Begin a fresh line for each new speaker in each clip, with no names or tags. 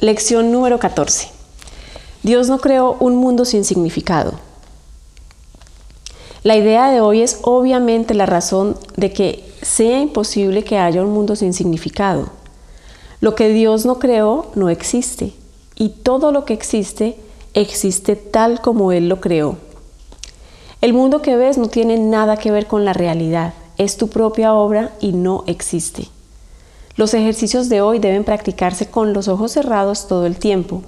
Lección número 14. Dios no creó un mundo sin significado. La idea de hoy es obviamente la razón de que sea imposible que haya un mundo sin significado. Lo que Dios no creó no existe y todo lo que existe existe tal como Él lo creó. El mundo que ves no tiene nada que ver con la realidad, es tu propia obra y no existe. Los ejercicios de hoy deben practicarse con los ojos cerrados todo el tiempo.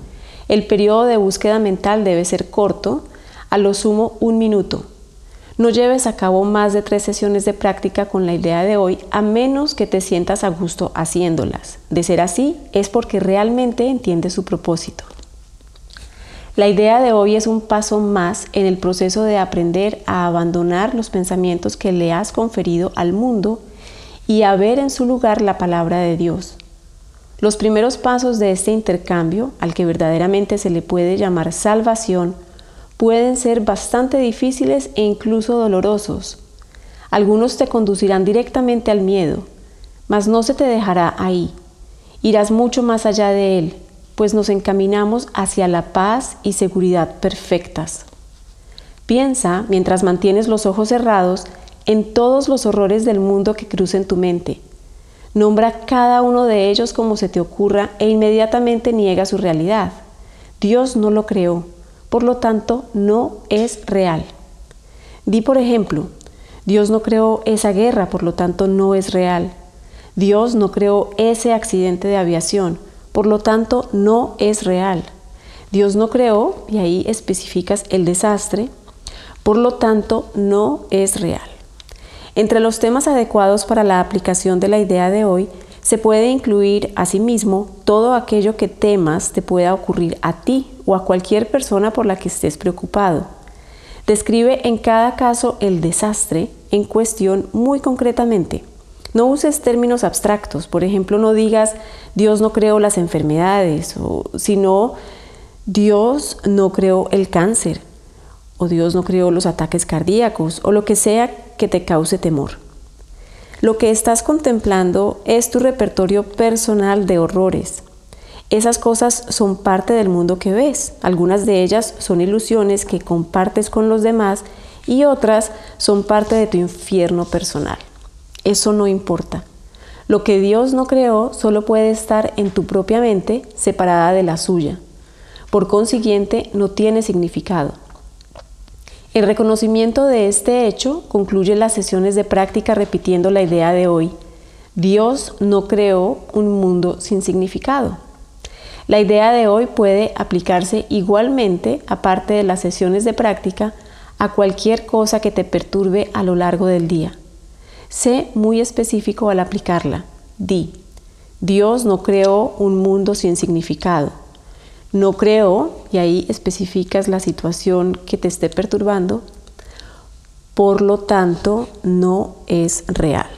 El periodo de búsqueda mental debe ser corto, a lo sumo un minuto. No lleves a cabo más de tres sesiones de práctica con la idea de hoy a menos que te sientas a gusto haciéndolas. De ser así, es porque realmente entiendes su propósito. La idea de hoy es un paso más en el proceso de aprender a abandonar los pensamientos que le has conferido al mundo y a ver en su lugar la palabra de Dios. Los primeros pasos de este intercambio, al que verdaderamente se le puede llamar salvación, pueden ser bastante difíciles e incluso dolorosos. Algunos te conducirán directamente al miedo, mas no se te dejará ahí. Irás mucho más allá de él, pues nos encaminamos hacia la paz y seguridad perfectas. Piensa, mientras mantienes los ojos cerrados, en todos los horrores del mundo que crucen tu mente. Nombra cada uno de ellos como se te ocurra e inmediatamente niega su realidad. Dios no lo creó, por lo tanto no es real. Di por ejemplo, Dios no creó esa guerra, por lo tanto no es real. Dios no creó ese accidente de aviación, por lo tanto no es real. Dios no creó, y ahí especificas el desastre, por lo tanto no es real. Entre los temas adecuados para la aplicación de la idea de hoy se puede incluir asimismo todo aquello que temas te pueda ocurrir a ti o a cualquier persona por la que estés preocupado. Describe en cada caso el desastre en cuestión muy concretamente. No uses términos abstractos, por ejemplo, no digas Dios no creó las enfermedades, sino Dios no creó el cáncer, o Dios no creó los ataques cardíacos, o lo que sea que te cause temor. Lo que estás contemplando es tu repertorio personal de horrores. Esas cosas son parte del mundo que ves. Algunas de ellas son ilusiones que compartes con los demás y otras son parte de tu infierno personal. Eso no importa. Lo que Dios no creó solo puede estar en tu propia mente separada de la suya. Por consiguiente, no tiene significado. El reconocimiento de este hecho concluye las sesiones de práctica repitiendo la idea de hoy. Dios no creó un mundo sin significado. La idea de hoy puede aplicarse igualmente, aparte de las sesiones de práctica, a cualquier cosa que te perturbe a lo largo del día. Sé muy específico al aplicarla. Di, Dios no creó un mundo sin significado. No creo, y ahí especificas la situación que te esté perturbando, por lo tanto no es real.